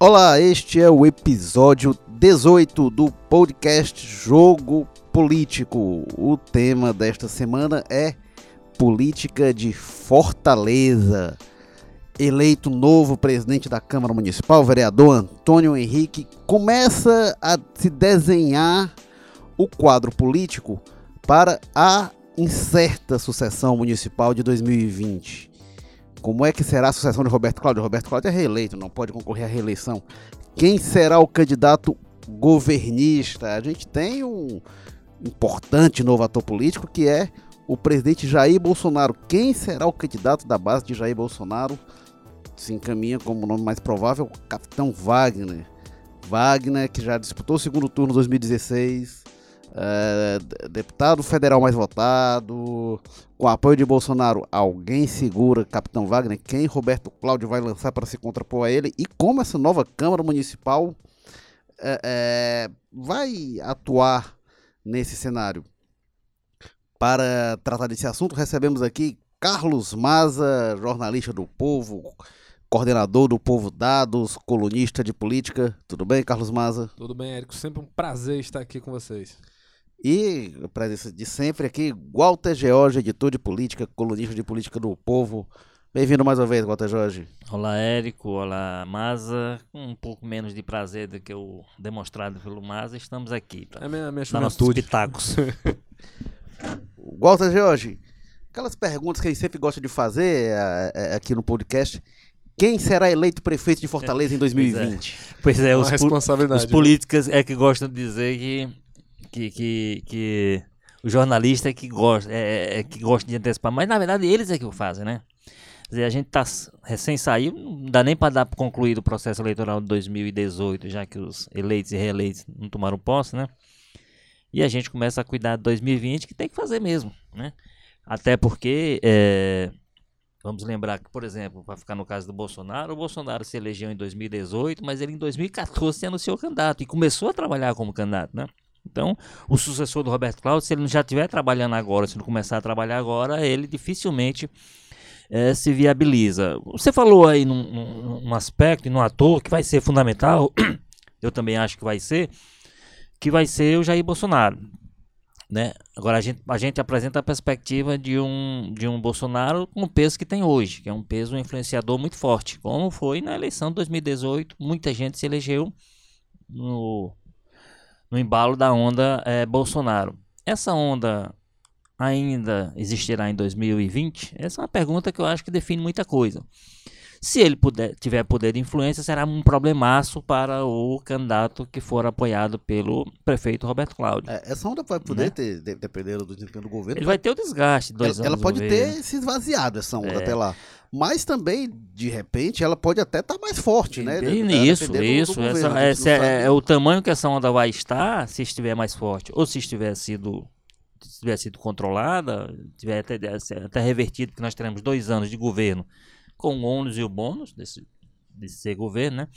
Olá, este é o episódio 18 do podcast Jogo Político. O tema desta semana é Política de Fortaleza. Eleito novo presidente da Câmara Municipal, vereador Antônio Henrique, começa a se desenhar o quadro político para a incerta sucessão municipal de 2020. Como é que será a sucessão de Roberto Cláudio? Roberto Cláudio é reeleito, não pode concorrer à reeleição. Quem será o candidato governista? A gente tem um importante novo ator político que é o presidente Jair Bolsonaro. Quem será o candidato da base de Jair Bolsonaro? Se encaminha como nome mais provável, o Capitão Wagner. Wagner, que já disputou o segundo turno em 2016, é, deputado federal mais votado, com apoio de Bolsonaro, alguém segura Capitão Wagner? Quem Roberto Cláudio vai lançar para se contrapor a ele? E como essa nova Câmara Municipal é, é, vai atuar nesse cenário? Para tratar desse assunto, recebemos aqui Carlos Maza, jornalista do Povo, coordenador do Povo Dados, colunista de política. Tudo bem, Carlos Maza? Tudo bem, Érico. Sempre um prazer estar aqui com vocês. E a presença de sempre aqui, Walter George, editor de política, colunista de política do Povo. Bem-vindo mais uma vez, Walter Jorge. Olá, Érico. Olá, Maza. Com um pouco menos de prazer do que o demonstrado pelo Maza, estamos aqui para é minha, minha dar nossos pitacos. Walter Jorge, aquelas perguntas que a gente sempre gosta de fazer é, é, aqui no podcast. Quem será eleito prefeito de Fortaleza em 2020? Pois é, pois é os, os né? políticos é que gostam de dizer que que, que, que o jornalista é que gosta, é, é, é, que gosta de antecipar, mas na verdade eles é que o fazem, né? Quer dizer, a gente tá recém saiu, não dá nem para dar concluído o processo eleitoral de 2018, já que os eleitos e reeleitos não tomaram posse, né? E a gente começa a cuidar de 2020, que tem que fazer mesmo, né? Até porque, é, vamos lembrar que, por exemplo, para ficar no caso do Bolsonaro, o Bolsonaro se elegeu em 2018, mas ele em 2014 se anunciou candidato e começou a trabalhar como candidato, né? Então, o sucessor do Roberto Cláudio, se ele já estiver trabalhando agora, se não começar a trabalhar agora, ele dificilmente é, se viabiliza. Você falou aí num, num, num aspecto e num ator que vai ser fundamental, eu também acho que vai ser, que vai ser o Jair Bolsonaro. Né? Agora a gente, a gente apresenta a perspectiva de um, de um Bolsonaro com o peso que tem hoje, que é um peso influenciador muito forte, como foi na eleição de 2018, muita gente se elegeu no, no embalo da onda é, Bolsonaro. Essa onda ainda existirá em 2020? Essa é uma pergunta que eu acho que define muita coisa. Se ele puder, tiver poder de influência, será um problemaço para o candidato que for apoiado pelo prefeito Roberto Cláudio. É, essa onda vai poder né? ter, dependendo do desempenho do governo. Ele vai ter o desgaste. Dois ela, ela pode ter se esvaziado essa onda é. até lá. Mas também, de repente, ela pode até estar tá mais forte, né? Isso, isso. Do, do essa, governo, essa é, é, o tamanho que essa onda vai estar se estiver mais forte. Ou se estiver sido se tiver sido controlada, tiver até, até revertido, porque nós teremos dois anos de governo com o ônus e o bônus desse, desse ser governo, né?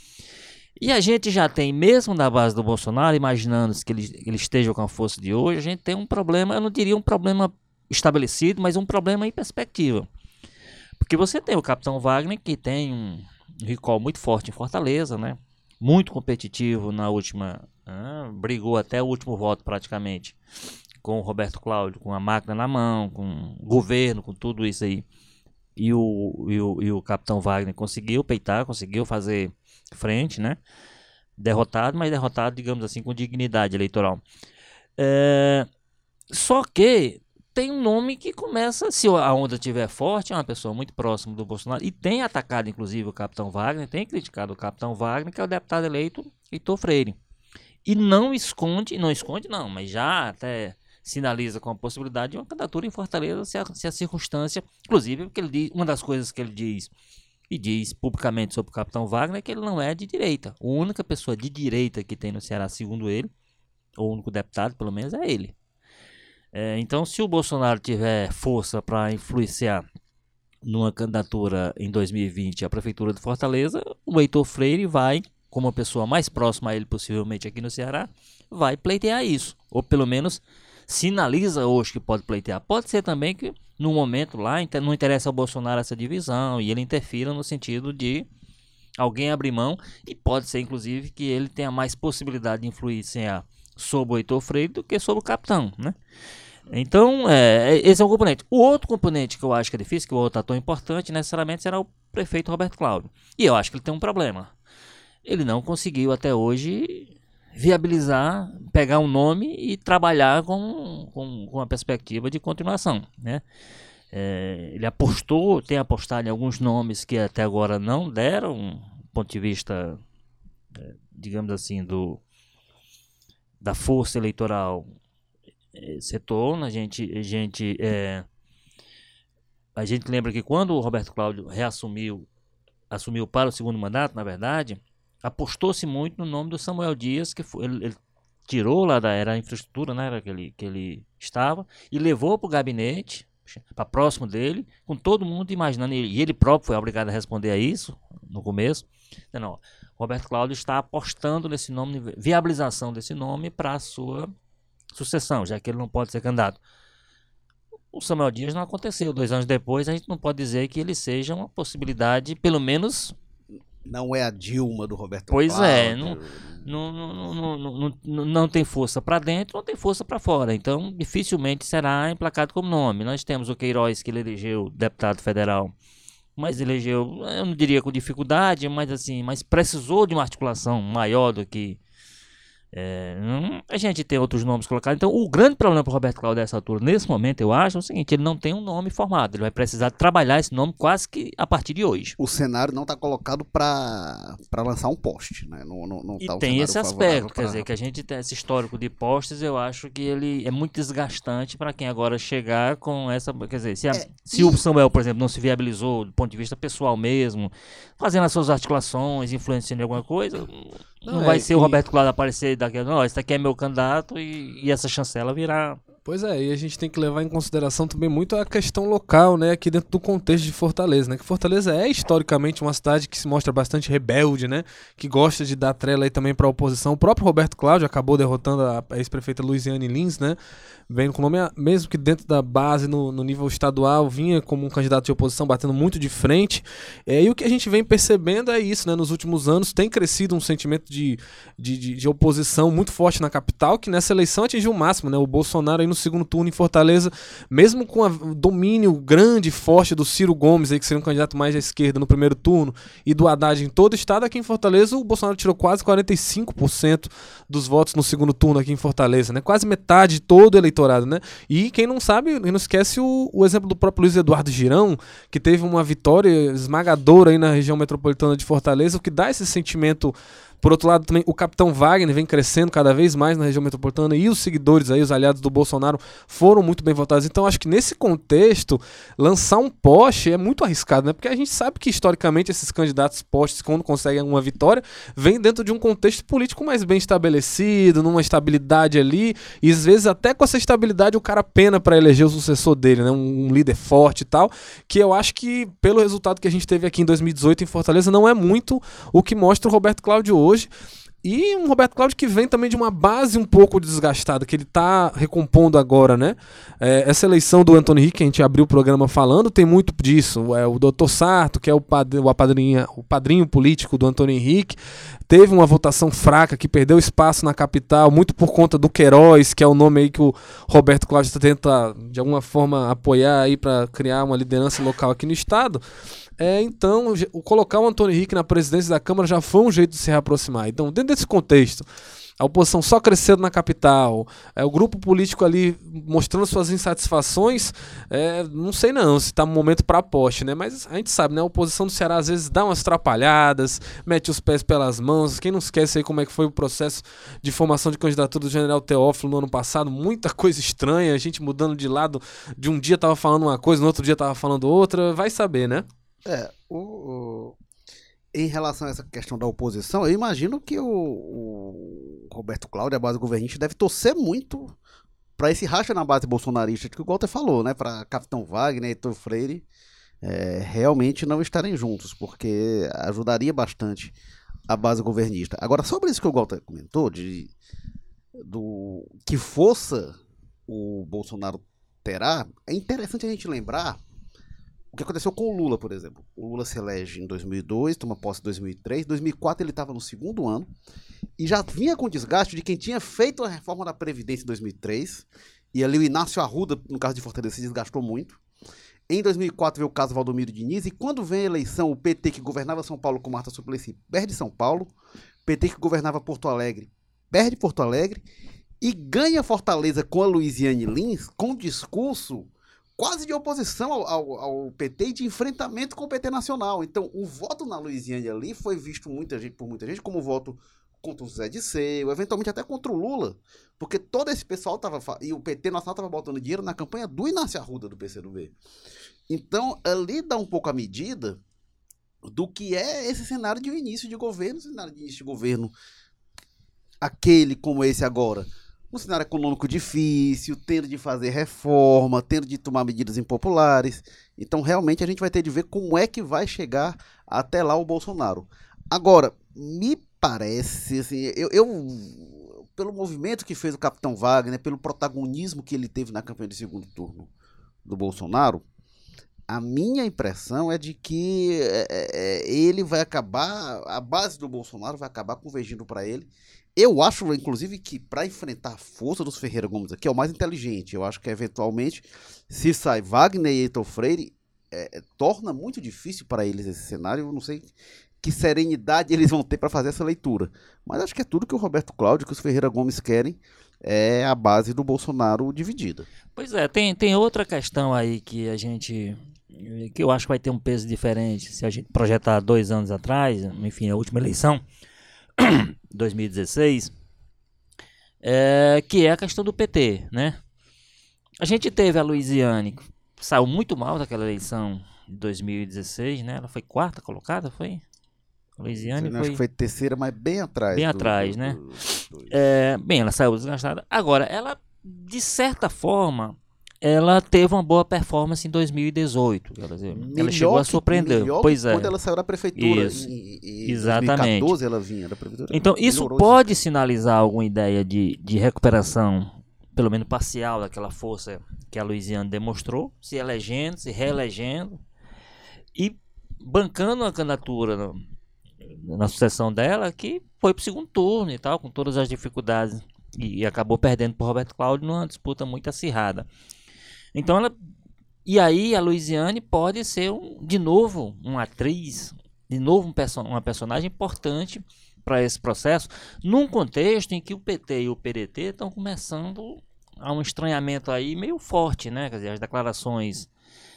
E a gente já tem, mesmo na base do Bolsonaro, imaginando que ele, ele esteja com a força de hoje, a gente tem um problema, eu não diria um problema estabelecido, mas um problema em perspectiva. Porque você tem o Capitão Wagner, que tem um recall muito forte em Fortaleza, né? Muito competitivo na última. Ah, brigou até o último voto praticamente com o Roberto Cláudio, com a máquina na mão, com o governo, com tudo isso aí e o, e o, e o Capitão Wagner conseguiu peitar, conseguiu fazer frente, né? Derrotado, mas derrotado, digamos assim, com dignidade eleitoral. É, só que tem um nome que começa, se a onda estiver forte, é uma pessoa muito próxima do Bolsonaro, e tem atacado, inclusive, o Capitão Wagner, tem criticado o Capitão Wagner, que é o deputado eleito Heitor Freire. E não esconde, não esconde não, mas já até sinaliza com a possibilidade de uma candidatura em Fortaleza se a, se a circunstância, inclusive, porque ele diz, uma das coisas que ele diz e diz publicamente sobre o capitão Wagner é que ele não é de direita. A única pessoa de direita que tem no Ceará, segundo ele, ou o único deputado, pelo menos, é ele. É, então, se o Bolsonaro tiver força para influenciar numa candidatura em 2020 à Prefeitura de Fortaleza, o Heitor Freire vai, como a pessoa mais próxima a ele possivelmente aqui no Ceará, vai pleitear isso. Ou pelo menos sinaliza hoje que pode pleitear. Pode ser também que no momento lá não interessa ao Bolsonaro essa divisão e ele interfira no sentido de alguém abrir mão e pode ser inclusive que ele tenha mais possibilidade de influenciar sobre o Heitor Freire do que sobre o capitão, né? Então, é, esse é um componente. O outro componente que eu acho que é difícil, que o outro ator importante, necessariamente será o prefeito Roberto Cláudio. E eu acho que ele tem um problema. Ele não conseguiu até hoje viabilizar, pegar um nome e trabalhar com, com, com uma perspectiva de continuação, né? É, ele apostou, tem apostado em alguns nomes que até agora não deram, do ponto de vista, é, digamos assim, do da força eleitoral é, setor, a gente, a gente, é, a gente lembra que quando o Roberto Cláudio reassumiu, assumiu para o segundo mandato, na verdade, apostou-se muito no nome do Samuel Dias, que foi, ele, ele tirou lá da era infraestrutura, né, era que ele, que ele estava, e levou para o gabinete, para próximo dele, com todo mundo imaginando, e ele próprio foi obrigado a responder a isso no começo. Não, Roberto Cláudio está apostando nesse nome, viabilização desse nome para a sua sucessão, já que ele não pode ser candidato. O Samuel Dias não aconteceu. Dois anos depois, a gente não pode dizer que ele seja uma possibilidade, pelo menos não é a Dilma do Roberto Pois é, não, não, não, não, não, não tem força para dentro, não tem força para fora. Então, dificilmente será emplacado como nome. Nós temos o Queiroz, que ele elegeu deputado federal, mas elegeu, eu não diria com dificuldade, mas assim, mas precisou de uma articulação maior do que é, a gente tem outros nomes colocados. Então, o grande problema para o Roberto Cláudio dessa altura, nesse momento, eu acho, é o seguinte: ele não tem um nome formado. Ele vai precisar trabalhar esse nome quase que a partir de hoje. O cenário não está colocado para lançar um poste, né? Não, não, não e tá tem esse aspecto, pra... quer dizer, que a gente tem esse histórico de postes, eu acho que ele é muito desgastante para quem agora chegar com essa. Quer dizer, se, a, é, se e... o Samuel, por exemplo, não se viabilizou do ponto de vista pessoal mesmo, fazendo as suas articulações, influenciando em alguma coisa não, não vai é, ser e... o Roberto Cláudio aparecer daqui, não, esse aqui é meu candidato e, e essa chancela virar Pois é, e a gente tem que levar em consideração também muito a questão local, né, aqui dentro do contexto de Fortaleza, né, que Fortaleza é historicamente uma cidade que se mostra bastante rebelde, né, que gosta de dar trela aí também para a oposição. O próprio Roberto Cláudio acabou derrotando a ex-prefeita Luiziane Lins, né, vendo com o nome, mesmo que dentro da base, no, no, nível estadual, vinha como um candidato de oposição, batendo muito de frente. É, e o que a gente vem percebendo é isso, né, nos últimos anos tem crescido um sentimento de, de, de, de oposição muito forte na capital, que nessa eleição atingiu o máximo, né, o Bolsonaro aí no segundo turno em Fortaleza, mesmo com o domínio grande e forte do Ciro Gomes, aí, que seria um candidato mais à esquerda no primeiro turno, e do Haddad em todo o estado, aqui em Fortaleza o Bolsonaro tirou quase 45% dos votos no segundo turno aqui em Fortaleza, né? Quase metade de todo o eleitorado, né? E quem não sabe, não esquece o, o exemplo do próprio Luiz Eduardo Girão, que teve uma vitória esmagadora aí na região metropolitana de Fortaleza, o que dá esse sentimento por outro lado, também o Capitão Wagner vem crescendo cada vez mais na região metropolitana e os seguidores aí, os aliados do Bolsonaro, foram muito bem votados. Então, acho que nesse contexto, lançar um poste é muito arriscado, né? Porque a gente sabe que historicamente esses candidatos postes, quando conseguem uma vitória, vem dentro de um contexto político mais bem estabelecido, numa estabilidade ali, e às vezes até com essa estabilidade o cara pena para eleger o sucessor dele, né? Um, um líder forte e tal, que eu acho que pelo resultado que a gente teve aqui em 2018 em Fortaleza não é muito o que mostra o Roberto Cláudio hoje hoje. E um Roberto Cláudio que vem também de uma base um pouco desgastada, que ele está recompondo agora, né? É, essa eleição do Antônio Henrique, a gente abriu o programa falando, tem muito disso. É, o doutor Sarto, que é o, pad o, padrinha, o padrinho político do Antônio Henrique, teve uma votação fraca, que perdeu espaço na capital, muito por conta do Queiroz, que é o nome aí que o Roberto Cláudio tenta, de alguma forma, apoiar aí para criar uma liderança local aqui no estado. É, então, o colocar o Antônio Henrique na presidência da Câmara já foi um jeito de se reaproximar. Então, dentro desse contexto, a oposição só crescendo na capital, é, o grupo político ali mostrando suas insatisfações, é, não sei não se está no momento para aposte, né? Mas a gente sabe, né? A oposição do Ceará às vezes dá umas atrapalhadas, mete os pés pelas mãos. Quem não esquece aí como é que foi o processo de formação de candidatura do General Teófilo no ano passado, muita coisa estranha, a gente mudando de lado, de um dia tava falando uma coisa, no outro dia tava falando outra, vai saber, né? É, o, o, em relação a essa questão da oposição, eu imagino que o, o Roberto Cláudio, a base governista, deve torcer muito para esse racha na base bolsonarista que o Walter falou, né? Para Capitão Wagner e Heitor Freire é, realmente não estarem juntos, porque ajudaria bastante a base governista. Agora, sobre isso que o Walter comentou, de do que força o Bolsonaro terá, é interessante a gente lembrar o que aconteceu com o Lula, por exemplo. O Lula se elege em 2002, toma posse em 2003. Em 2004 ele estava no segundo ano e já vinha com desgaste de quem tinha feito a reforma da Previdência em 2003. E ali o Inácio Arruda, no caso de Fortaleza, se desgastou muito. Em 2004 veio o caso Valdomiro Diniz, e quando vem a eleição, o PT que governava São Paulo com Marta Suplicy perde São Paulo, PT que governava Porto Alegre perde Porto Alegre, e ganha Fortaleza com a Luiziane Lins, com discurso quase de oposição ao, ao, ao, PT e de enfrentamento com o PT nacional. Então, o voto na Luiziane ali foi visto muita gente, por muita gente como voto contra o Zé de Seu, eventualmente até contra o Lula, porque todo esse pessoal estava e o PT nacional estava botando dinheiro na campanha do Inácio Arruda do PCdoB. Então, ali dá um pouco a medida do que é esse cenário de início de governo, cenário de início de governo aquele como esse agora, um cenário econômico difícil, tendo de fazer reforma, tendo de tomar medidas impopulares. Então, realmente, a gente vai ter de ver como é que vai chegar até lá o Bolsonaro. Agora, me parece, assim, eu, eu pelo movimento que fez o Capitão Wagner, pelo protagonismo que ele teve na campanha de segundo turno do Bolsonaro, a minha impressão é de que é, é, é ele vai acabar, a base do Bolsonaro vai acabar convergindo para ele eu acho, inclusive, que para enfrentar a força dos Ferreira Gomes aqui é o mais inteligente. Eu acho que, eventualmente, se sai Wagner e Heitor Freire, é, é, torna muito difícil para eles esse cenário. Eu não sei que serenidade eles vão ter para fazer essa leitura. Mas acho que é tudo que o Roberto Cláudio, que os Ferreira Gomes querem, é a base do Bolsonaro dividida. Pois é, tem, tem outra questão aí que a gente. que eu acho que vai ter um peso diferente se a gente projetar dois anos atrás, enfim, a última eleição 2016, é, que é a questão do PT, né? A gente teve a Luiziane, que saiu muito mal daquela eleição de 2016, né? Ela foi quarta colocada, foi? A Luiziane foi... Acho que foi terceira, mas bem atrás. Bem do, atrás, do, né? Do, é, bem, ela saiu desgastada. Agora, ela, de certa forma, ela teve uma boa performance em 2018. Ela, ela chegou a surpreender. pois é. Quando ela saiu da prefeitura. Isso. Em, em Exatamente. 2014 ela vinha da prefeitura. Então, isso pode sinalizar alguma ideia de, de recuperação, pelo menos parcial, daquela força que a Luiziane demonstrou, se elegendo, se reelegendo e bancando a candidatura no, na sucessão dela, que foi para o segundo turno e tal, com todas as dificuldades. E, e acabou perdendo para Roberto Cláudio numa disputa muito acirrada. Então ela. E aí a Luiziane pode ser um, de novo uma atriz, de novo um perso uma personagem importante para esse processo, num contexto em que o PT e o PDT estão começando a um estranhamento aí meio forte, né? Quer dizer, as declarações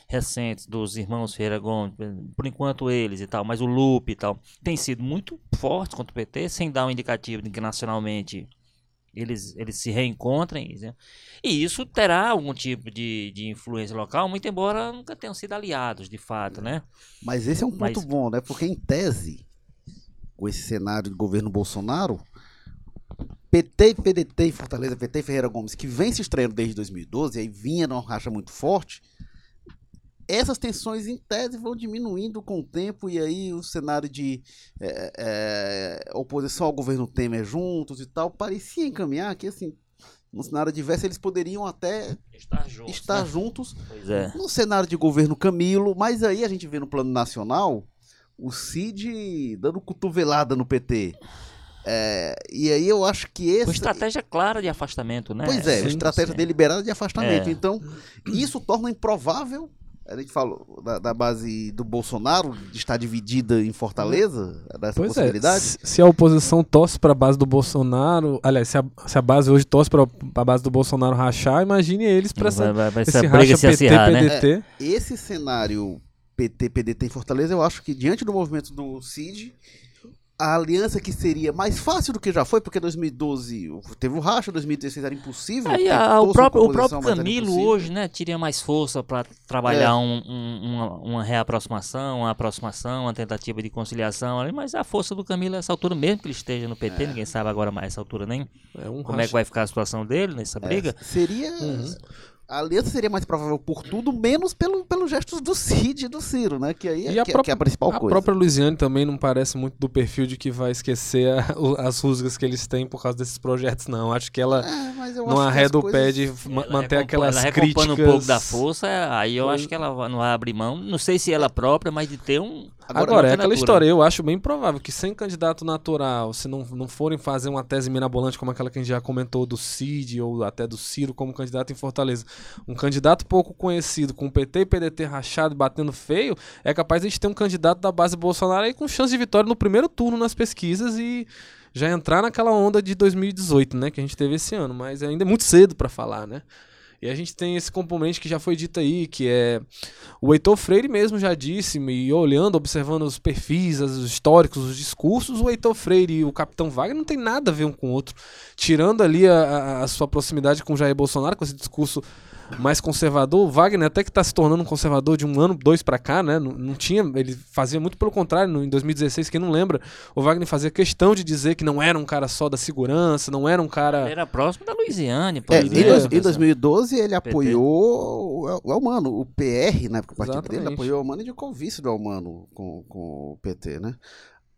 recentes dos irmãos Ferreira Gomes, por enquanto eles e tal, mas o Lupe e tal, tem sido muito forte contra o PT, sem dar um indicativo de que nacionalmente eles, eles se reencontrem. Né? E isso terá algum tipo de, de influência local, muito embora nunca tenham sido aliados, de fato, né? Mas esse é um ponto Mas... bom, né? Porque em tese, com esse cenário do governo Bolsonaro, PT e PDT em Fortaleza, PT e Ferreira Gomes, que vem se estreando desde 2012, aí vinha numa racha muito forte, essas tensões em tese vão diminuindo com o tempo e aí o cenário de é, é, oposição ao governo Temer juntos e tal parecia encaminhar que assim no cenário adverso eles poderiam até estar juntos, estar né? juntos é. no cenário de governo Camilo, mas aí a gente vê no plano nacional o Cid dando cotovelada no PT. É, e aí eu acho que esse. Uma estratégia clara de afastamento, né? Pois é, sim, estratégia sim. deliberada de afastamento. É. Então, isso torna improvável a gente falou da, da, base do Bolsonaro de estar dividida em Fortaleza, dessa pois é, possibilidade. É, se a oposição torce para a base do Bolsonaro, aliás, se a, se a base hoje torce para a base do Bolsonaro rachar, imagine eles para essa, vai, vai esse racha PT, acirrar, PDT. Né? É, esse cenário PT, PDT em Fortaleza, eu acho que diante do movimento do CID a aliança que seria mais fácil do que já foi, porque 2012 teve o racha, 2016 era impossível. Aí, a, o, próprio, o próprio Camilo hoje, né, teria mais força para trabalhar é. um, um, uma, uma, reaproximação, uma aproximação, uma tentativa de conciliação, mas a força do Camilo essa altura, mesmo que ele esteja no PT, é. ninguém sabe agora mais essa altura nem é um como racha. é que vai ficar a situação dele nessa é, briga. Seria. Uhum a aliança seria mais provável por tudo, menos pelo, pelos gestos do Cid e do Ciro, né? Que aí é, a, que, própria, que é a principal a coisa. própria Luiziane também não parece muito do perfil de que vai esquecer a, o, as rusgas que eles têm por causa desses projetos, não. Acho que ela É, não arreda o pé de ma- manter aquelas ela críticas. um pouco da força, aí eu acho que ela não vai abrir mão. Não sei se ela própria, mas de ter um. Agora, uma é aquela história, eu acho bem provável que sem candidato natural, se não, não forem fazer uma tese mirabolante como aquela que a gente já comentou do Cid ou até do Ciro como candidato em Fortaleza, um candidato pouco conhecido, com PT e PDT rachado e batendo feio, é capaz de a gente ter um candidato da base Bolsonaro aí com chance de vitória no primeiro turno nas pesquisas e já entrar naquela onda de 2018, né, que a gente teve esse ano, mas ainda é muito cedo para falar, né? E a gente tem esse componente que já foi dito aí, que é o Heitor Freire mesmo já disse, e olhando, observando os perfis, os históricos, os discursos, o Heitor Freire e o Capitão Wagner não tem nada a ver um com o outro. Tirando ali a, a- a sua proximidade com o Jair Bolsonaro, com esse discurso mais conservador, o Wagner até que está se tornando um conservador de um ano, dois pra cá, né? Não, não tinha, ele fazia muito pelo contrário, no, em 2016, quem não lembra, o Wagner fazia questão de dizer que não era um cara só da segurança, não era um cara... Ele era próximo da Luiziane. pô, É, ele em, era dois- essa em pessoa. 2012 ele PT. apoiou o El- o Elmano, o PR, na época o partido dele, apoiou o Elmano e indicou o vice do Elmano com, com o PT, né?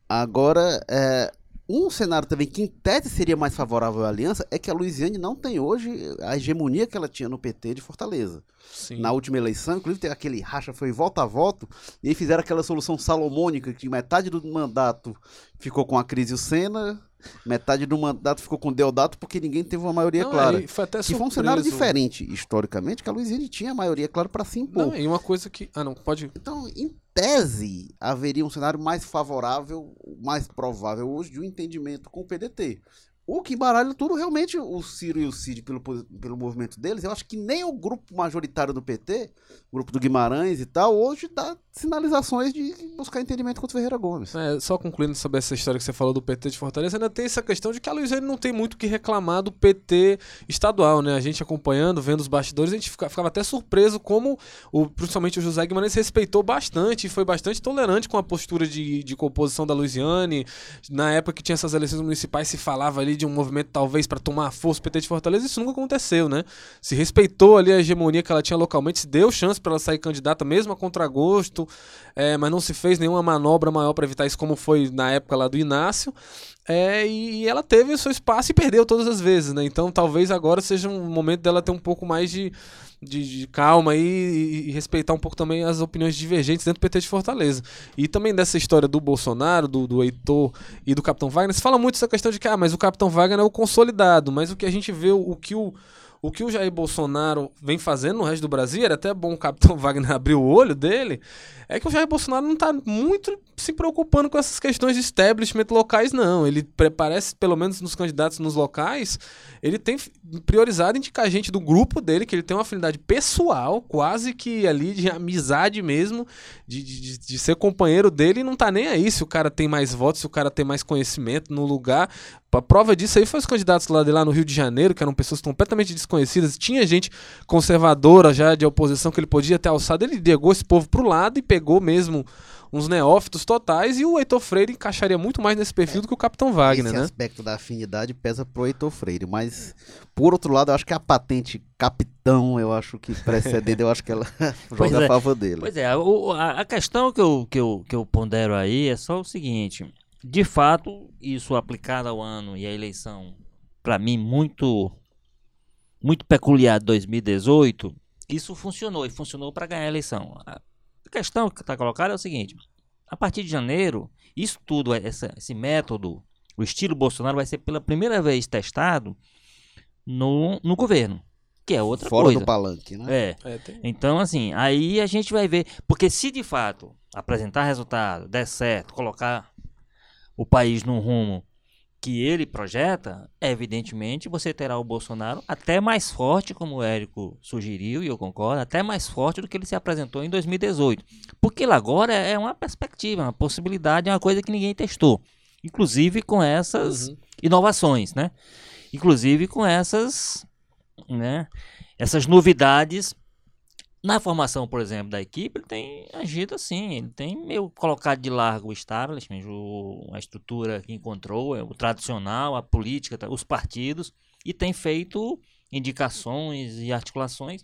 Agora, é, um cenário também que em tese seria mais favorável à aliança é que a Luiziane não tem hoje a hegemonia que ela tinha no PT de Fortaleza. Sim. Na última eleição, inclusive teve aquele racha, foi volta a voto, e aí fizeram aquela solução salomônica que metade do mandato ficou com a crise o Senna, metade do mandato ficou com o Deodato, porque ninguém teve uma maioria Não, clara. e foi até Que foi um cenário diferente, historicamente, que a Luiziane tinha a maioria, claro, para se impor. Não, e uma coisa que... Ah, não, pode... Então, em tese, haveria um cenário mais favorável, mais provável hoje, de um entendimento com o PDT. O que embaralha tudo, realmente, o Ciro e o Cid, pelo, pelo movimento deles, eu acho que nem o grupo majoritário do PT, o grupo do Guimarães e tal, hoje dá sinalizações de buscar entendimento com o Ferreira Gomes. É, só concluindo sobre essa história que você falou do PT de Fortaleza, ainda tem essa questão de que a Luiziane não tem muito o que reclamar do PT estadual, né? A gente acompanhando, vendo os bastidores, a gente fica- ficava até surpreso como, o, principalmente o José Guimarães, respeitou bastante e foi bastante tolerante com a postura de, de composição da Luiziane. Na época que tinha essas eleições municipais, se falava ali de um movimento talvez para tomar força do PT de Fortaleza, isso nunca aconteceu, né? Se respeitou ali a hegemonia que ela tinha localmente, se deu chance para ela sair candidata, mesmo a contragosto, é, mas não se fez nenhuma manobra maior para evitar isso, como foi na época lá do Inácio. É, e ela teve o seu espaço e perdeu todas as vezes, né? Então talvez agora seja um momento dela ter um pouco mais de, de, de calma e, e respeitar um pouco também as opiniões divergentes dentro do PT de Fortaleza. E também dessa história do Bolsonaro, do, do Heitor e do Capitão Wagner, se fala muito essa questão de que, ah, mas o Capitão Wagner é o consolidado, mas o que a gente vê, o, o que o. O que o Jair Bolsonaro vem fazendo no resto do Brasil, era até bom o Capitão Wagner abrir o olho dele, é que o Jair Bolsonaro não está muito se preocupando com essas questões de establishment locais, não. Ele parece, pelo menos nos candidatos nos locais, ele tem priorizado indicar gente do grupo dele, que ele tem uma afinidade pessoal, quase que ali de amizade mesmo, de, de, de- ser companheiro dele, e não tá nem aí se o cara tem mais votos, se o cara tem mais conhecimento no lugar. A prova disso aí foi os candidatos lá de lá no Rio de Janeiro, que eram pessoas completamente desconhecidas. Tinha gente conservadora já de oposição que ele podia ter alçado. Ele negou esse povo pro lado e pegou mesmo uns neófitos totais. E o Heitor Freire encaixaria muito mais nesse perfil do que o Capitão Wagner, Esse né? aspecto da afinidade pesa pro Heitor Freire, mas por outro lado, eu acho que a patente capitão, eu acho que precedendo, eu acho que ela joga é. a favor dele. Pois é, a, a questão que eu, que, eu, que eu pondero aí é só o seguinte: de fato, isso aplicado ao ano e à eleição, para mim, muito, muito peculiar de 2018, isso funcionou e funcionou para ganhar a eleição. A questão que está colocada é o seguinte: a partir de janeiro, isso tudo, essa, esse método, o estilo Bolsonaro vai ser pela primeira vez testado no, no governo, que é outra Fora coisa. do palanque, né? É. É, tem- Então, assim, aí a gente vai ver. Porque se de fato apresentar resultado, der certo, colocar o país num rumo que ele projeta, evidentemente você terá o Bolsonaro até mais forte, como o Érico sugeriu, e eu concordo, até mais forte do que ele se apresentou em 2018. Porque ele agora é uma perspectiva, uma possibilidade, é uma coisa que ninguém testou. Inclusive com essas Uhum. inovações, né? Inclusive com essas, né? Essas novidades na formação, por exemplo, da equipe, ele tem agido assim, ele tem meio colocado de largo o establishment, o- a estrutura que encontrou, é o tradicional, a política, tá, os partidos, e tem feito indicações e articulações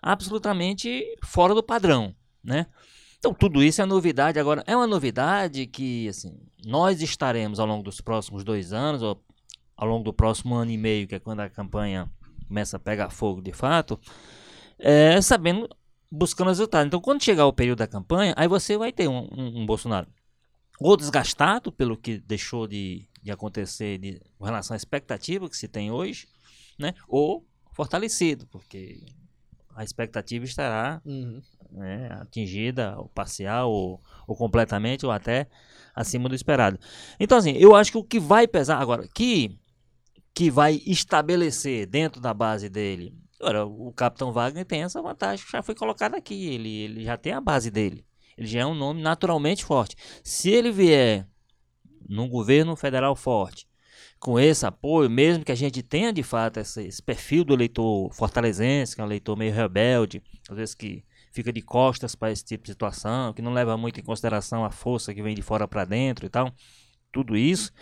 absolutamente fora do padrão, né? Então tudo isso é novidade. Agora é uma novidade que assim nós estaremos ao longo dos próximos dois anos ou ao longo do próximo ano e meio, que é quando a campanha começa a pegar fogo de fato, é, sabendo buscando resultado. Então quando chegar o período da campanha, aí você vai ter um, um, um Bolsonaro ou desgastado pelo que deixou de, de acontecer de, com relação à expectativa que se tem hoje, né? Ou fortalecido, porque a expectativa estará uhum. né, atingida, ou parcial, ou, ou, completamente, ou até acima do esperado. Então, assim, eu acho que o que vai pesar agora, que, que vai estabelecer dentro da base dele. Agora, o Capitão Wagner tem essa vantagem que já foi colocada aqui. Ele, ele já tem a base dele. Ele já é um nome naturalmente forte. Se ele vier num governo federal forte, com esse apoio, mesmo que a gente tenha de fato esse, esse perfil do eleitor fortalezense, que é um eleitor meio rebelde, às vezes que fica de costas para esse tipo de situação, que não leva muito em consideração a força que vem de fora para dentro e tal, tudo isso,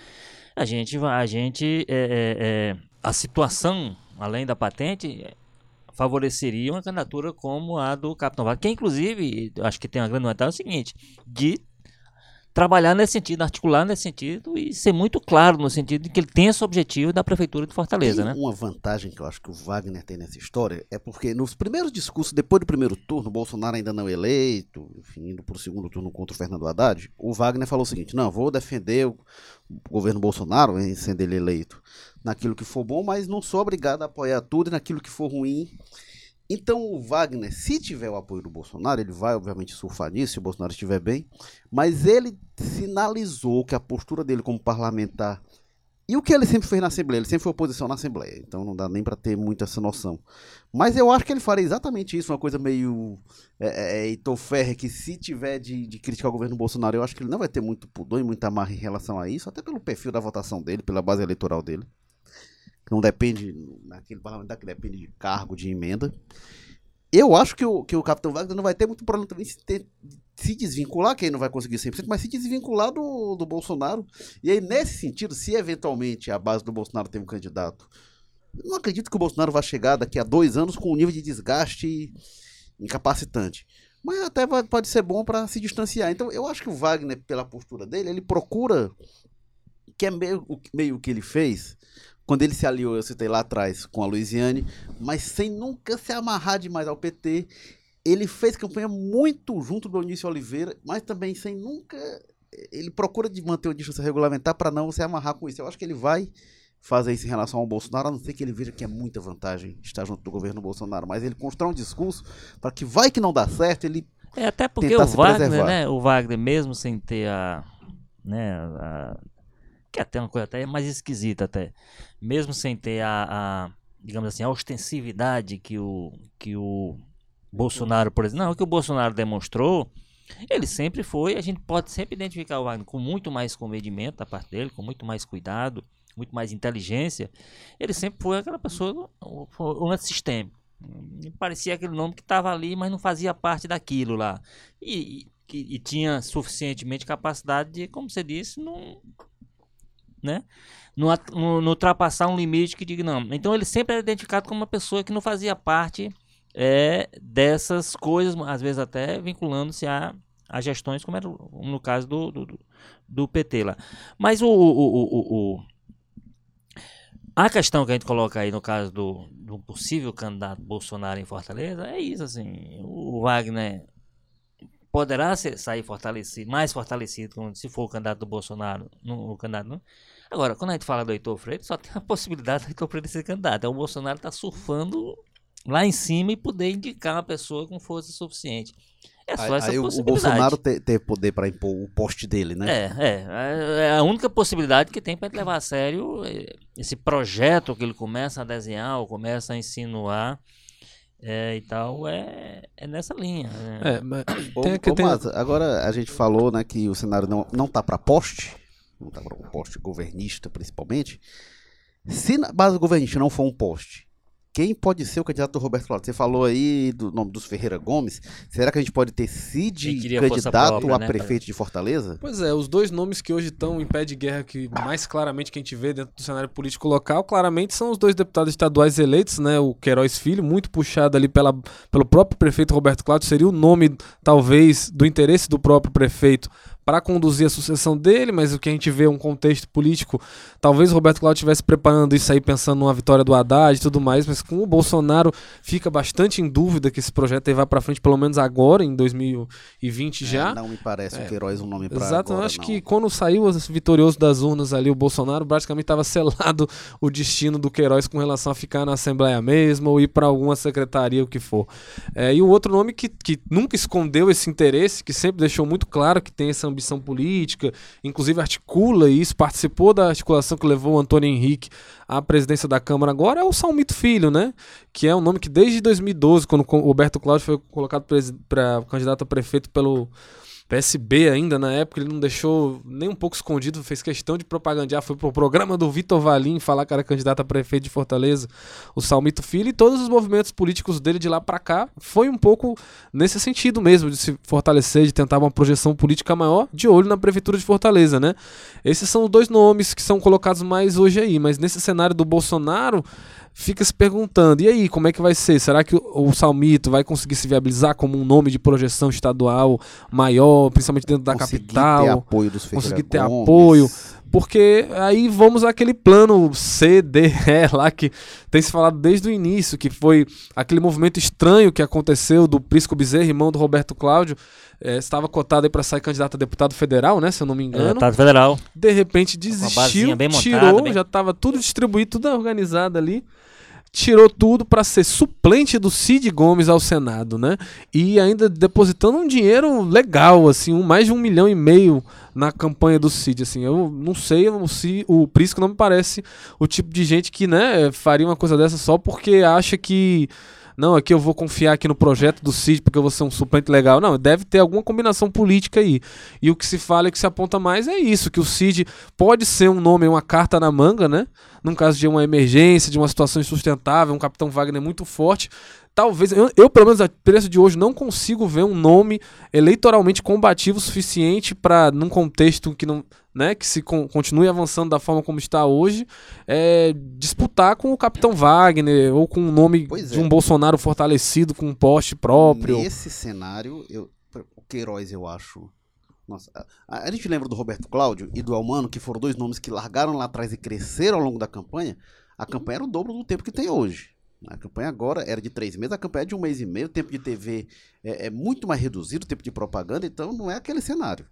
a gente a gente é, é, é, a situação além da patente favoreceria uma candidatura como a do Capitão Wagner, que inclusive acho que tem uma grande vantagem é o seguinte, de trabalhar nesse sentido, articular nesse sentido e ser muito claro no sentido de que ele tem esse objetivo da Prefeitura de Fortaleza. Tem né? Uma vantagem que eu acho que o Wagner tem nessa história é porque nos primeiros discursos, depois do primeiro turno, Bolsonaro ainda não eleito, enfim, indo para o segundo turno contra o Fernando Haddad, o Wagner falou o seguinte: não, vou defender o governo Bolsonaro, sendo ele eleito, naquilo que for bom, mas não sou obrigado a apoiar tudo e naquilo que for ruim então o Wagner, se tiver o apoio do Bolsonaro, ele vai obviamente surfar nisso, se o Bolsonaro estiver bem, mas ele sinalizou que a postura dele como parlamentar e o que ele sempre fez na Assembleia, ele sempre foi oposição na Assembleia, então não dá nem para ter muito essa noção. Mas eu acho que ele faria exatamente isso, uma coisa meio é, é, é Heitor que se tiver de, de criticar o governo Bolsonaro, eu acho que ele não vai ter muito pudor e muita amarra em relação a isso, até pelo perfil da votação dele, pela base eleitoral dele que não depende, naquele parlamentar que depende de cargo, de emenda. Eu acho que o, que o Capitão Wagner não vai ter muito problema também se, ter, se desvincular, que ele não vai conseguir 100%, mas se desvincular do, do Bolsonaro. E aí, nesse sentido, se eventualmente a base do Bolsonaro tem um candidato, não acredito que o Bolsonaro vai chegar daqui a dois anos com um nível de desgaste incapacitante. Mas até vai, pode ser bom para se distanciar. Então, eu acho que o Wagner, pela postura dele, ele procura, que é meio, meio que ele fez, quando ele se aliou, eu citei lá atrás, com a Luiziane, mas sem nunca se amarrar demais ao PT. Ele fez campanha muito junto do Eunício Oliveira, mas também sem nunca. Ele procura de manter o distância regulamentar para não se amarrar com isso. Eu acho que ele vai fazer isso em relação ao Bolsonaro, a não ser que ele veja que é muita vantagem estar junto do governo Bolsonaro. Mas ele constrói um discurso para que vai que não dá certo, ele. É, até porque o Wagner, né? O Wagner, mesmo sem ter a. Né, a que é até uma coisa até mais esquisita até, mesmo sem ter a, a digamos assim, a ostensividade que o que o Bolsonaro, por exemplo, não, que o Bolsonaro demonstrou, ele sempre foi, a gente pode sempre identificar o Wagner com muito mais comedimento da parte dele, com muito mais cuidado, muito mais inteligência. Ele sempre foi aquela pessoa, um antissistêmico. Parecia aquele nome que estava ali, mas não fazia parte daquilo lá. E, e, e, tinha suficientemente capacidade de, como você disse, não né? No, no, no, ultrapassar um limite que diga não. Então ele sempre era identificado como uma pessoa que não fazia parte é, dessas coisas, às vezes até vinculando-se a, a gestões, como era no caso do, do, do PT lá. Mas o, o, o, o, a questão que a gente coloca aí no caso do, do possível candidato Bolsonaro em Fortaleza é isso, assim, o Wagner poderá ser, sair fortalecido, mais fortalecido se for o candidato do Bolsonaro, no, o candidato não, Agora, quando a gente fala do Heitor Freire, só tem a possibilidade do Heitor Freire ser candidato. Então, o Bolsonaro está surfando lá em cima e poder indicar uma pessoa com força suficiente. É só aí, essa aí possibilidade. O Bolsonaro ter, ter poder para impor o poste dele, né? É, é. É a única possibilidade que tem para levar a sério esse projeto que ele começa a desenhar ou começa a insinuar. É, e tal, é, é nessa linha. Né? É, mas tem, ô, tem... agora a gente falou né, que o cenário não, não tá para poste, um poste governista principalmente, se na base governista não for um poste, quem pode ser o candidato do Roberto Cláudio? Você falou aí do nome dos Ferreira Gomes. Será que a gente pode ter Cid candidato própria, a né, prefeito de Fortaleza? Pois é, os dois nomes que hoje estão em pé de guerra, que mais claramente que a gente vê dentro do cenário político local, claramente são os dois deputados estaduais eleitos, né? O Queiroz Filho, muito puxado ali pela, pelo próprio prefeito Roberto Cláudio, seria o nome, talvez, do interesse do próprio prefeito para conduzir a sucessão dele, mas o que a gente vê é um contexto político, talvez o Roberto Cláudio estivesse preparando isso aí pensando numa vitória do Haddad e tudo mais, mas com o Bolsonaro fica bastante em dúvida que esse projeto aí vá para frente, pelo menos agora, em 2020 é, já. Não me parece é, o Queiroz um nome para Exato, agora, eu acho não. que quando saiu vitorioso das urnas ali o Bolsonaro, praticamente estava selado o destino do Queiroz com relação a ficar na Assembleia mesmo ou ir para alguma secretaria, o que for. É, e o outro nome que, que nunca escondeu esse interesse, que sempre deixou muito claro que tem essa ambição política, inclusive articula isso, participou da articulação que levou o Antônio Henrique à presidência da Câmara agora, é o Salmito Filho, né? Que é um nome que desde 2012, quando o Roberto Cláudio foi colocado para candidato a prefeito pelo PSB ainda, na época, ele não deixou nem um pouco escondido, fez questão de propagandear, foi pro programa do Vitor Valim falar que era candidato a prefeito de Fortaleza, o Salmito Filho, e todos os movimentos políticos dele de lá para cá foi um pouco nesse sentido mesmo, de se fortalecer, de tentar uma projeção política maior, de olho na prefeitura de Fortaleza, né? Esses são os dois nomes que são colocados mais hoje aí, mas nesse cenário do Bolsonaro, fica se perguntando, e aí, como é que vai ser? Será que o, o Salmito vai conseguir se viabilizar como um nome de projeção estadual maior, principalmente dentro da conseguir capital? Ter apoio dos conseguir ter Gomes. apoio. Porque aí vamos àquele plano C, D, E lá que tem se falado desde o início, que foi aquele movimento estranho que aconteceu do Prisco Bezerra, irmão do Roberto Cláudio, é, estava cotado aí para sair candidato a deputado federal, né? Se eu não me é, engano. Deputado federal. De repente desistiu, bem montada, tirou, bem... já estava tudo distribuído, tudo organizado ali tirou tudo para ser suplente do Cid Gomes ao Senado, né? E ainda depositando um dinheiro legal, assim, um, mais de um milhão e meio na campanha do Cid, assim. Eu não sei, o, o Prisco não me parece o tipo de gente que, né, faria uma coisa dessa só porque acha que não, aqui eu vou confiar aqui no projeto do Cid porque eu vou ser um suplente legal. Não, deve ter alguma combinação política aí. E o que se fala e que se aponta mais é isso, que o Cid pode ser um nome, uma carta na manga, né? Num caso de uma emergência, de uma situação insustentável, um capitão Wagner muito forte, talvez, eu, eu, pelo menos a preço de hoje não consigo ver um nome eleitoralmente combativo suficiente para num contexto que não, né, que se con continue avançando da forma como está hoje, é, disputar com o Capitão Wagner ou com o nome pois de é. um Bolsonaro fortalecido com um poste próprio. Nesse cenário, eu, o Queiroz eu acho nossa, a, a, gente lembra do Roberto Cláudio e do Almano, que foram dois nomes que largaram lá atrás e cresceram ao longo da campanha. A campanha era o dobro do tempo que tem hoje. A campanha agora era de três meses, a campanha é de um mês e meio, o tempo de TV é, é muito mais reduzido, o tempo de propaganda, então não é aquele cenário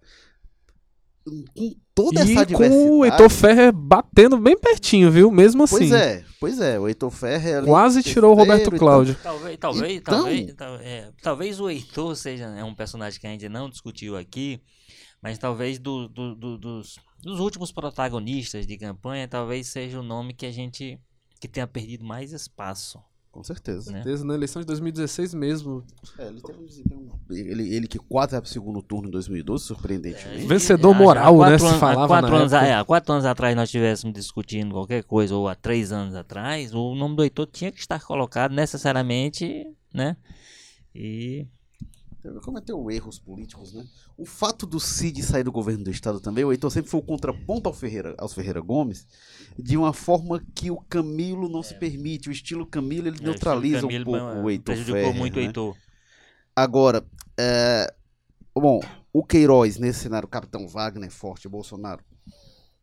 com toda e essa diversidade. com o Heitor Ferrer batendo bem pertinho, viu? Mesmo assim. Pois é, pois é. O Heitor Ferrer quase tirou o Roberto Cláudio. Talvez, talvez, então... talvez, talvez, é, talvez o Heitor seja é um personagem que a gente não discutiu aqui, mas talvez do, do, do, dos, dos últimos protagonistas de campanha, talvez seja o nome que a gente que tenha perdido mais espaço. Com certeza. Né? certeza, na eleição de 2016 mesmo. É, ele teve um desempenho. Ele, ele que quase vai pro segundo turno em 2012, surpreendentemente. É, Vencedor moral, né? Se falava há quatro, anos, é, há quatro anos atrás nós estivéssemos discutindo qualquer coisa, ou há três anos atrás, o nome do Heitor tinha que estar colocado necessariamente, né? E cometeu erros políticos, né? O fato do Cid sair do governo do estado também, o Heitor sempre foi o contraponto ao Ferreira, aos Ferreira Gomes, de uma forma que o Camilo não é. se permite. O estilo Camilo ele é, neutraliza Camilo, um pouco o Heitor prejudicou Ferrer, muito né? o Heitor. Agora, é, bom, o Queiroz nesse cenário, Capitão Wagner, Forte, Bolsonaro,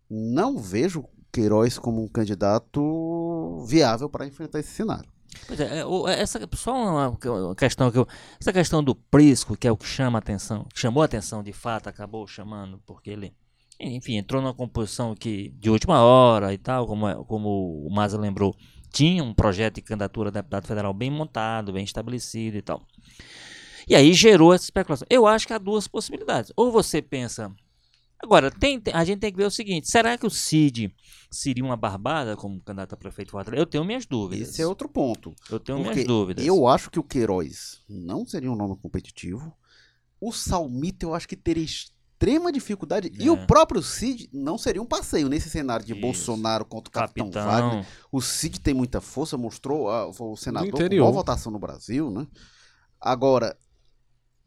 não vejo Queiroz como um candidato viável para enfrentar esse cenário. Pois é, é essa, só uma questão que eu, essa questão do Prisco, que é o que chama a atenção, chamou a atenção de fato, acabou chamando, porque ele, enfim, entrou numa composição que de última hora e tal, como, é, como o Maza lembrou, tinha um projeto de candidatura a deputado federal bem montado, bem estabelecido e tal. E aí gerou essa especulação. Eu acho que há duas possibilidades. Ou você pensa Agora, tem, a gente tem que ver o seguinte: será que o Cid seria uma barbada como candidato a prefeito Fortaleza? Eu tenho minhas dúvidas. Esse é outro ponto. Eu tenho minhas dúvidas. Eu acho que o Queiroz não seria um nome competitivo. O Salmito eu acho que teria extrema dificuldade. É. E o próprio Cid não seria um passeio nesse cenário de Isso. Bolsonaro contra o Capitão, Capitão, Wagner. O Cid tem muita força, mostrou o senador com boa votação no Brasil, né? Agora,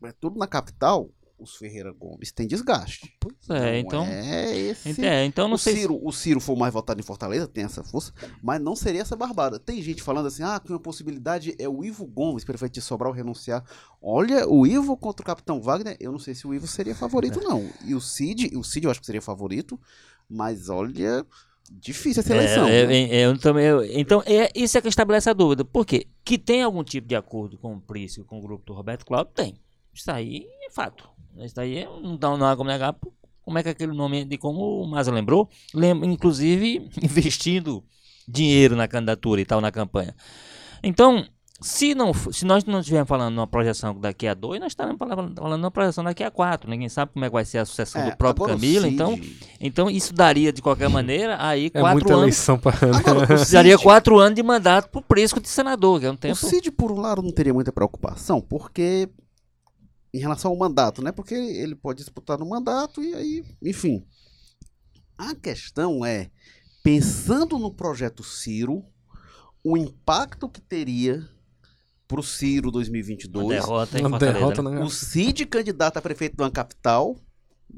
é tudo na capital, os Ferreira Gomes têm desgaste. Pois é, então. É esse. É, então não o sei. Ciro, se... O Ciro for mais votado em Fortaleza, tem essa força, mas não seria essa barbada. Tem gente falando assim, ah, que uma possibilidade é o Ivo Gomes, prefeito de Sobral, renunciar. Olha, o Ivo contra o Capitão Wagner, eu não sei se o Ivo seria favorito, é. não. E o Cid, o Cid eu acho que seria favorito, mas olha. Difícil essa eleição. É, né? é, eu também, eu, então, é, isso é que estabelece a dúvida. Por quê? Que tem algum tipo de acordo com o Príncipe, com o grupo do Roberto Cláudio? Tem. Isso aí é fato. Isso daí não, dá, não há como negar. Como é que aquele nome, de como o Maza lembrou, lembra, inclusive investindo dinheiro na candidatura e tal, na campanha. Então, se, não, se nós não estivermos falando numa projeção daqui a dois, nós estaremos falando, falando numa projeção daqui a quatro. Ninguém sabe como é que vai ser a sucessão é, do próprio Camilo. Então, então, isso daria, de qualquer maneira, aí é quatro muita anos. Eleição pra... Agora, daria quatro anos de mandato pro Prisco de senador, que é um tempo. O Cid, por um lado, não teria muita preocupação, porque em relação ao mandato, né? Porque ele pode disputar no mandato e aí, enfim. A questão é, pensando no projeto Ciro, o impacto que teria para o Ciro 2022. Uma derrota em Uma derrota, né? O Cid candidato a prefeito de uma capital,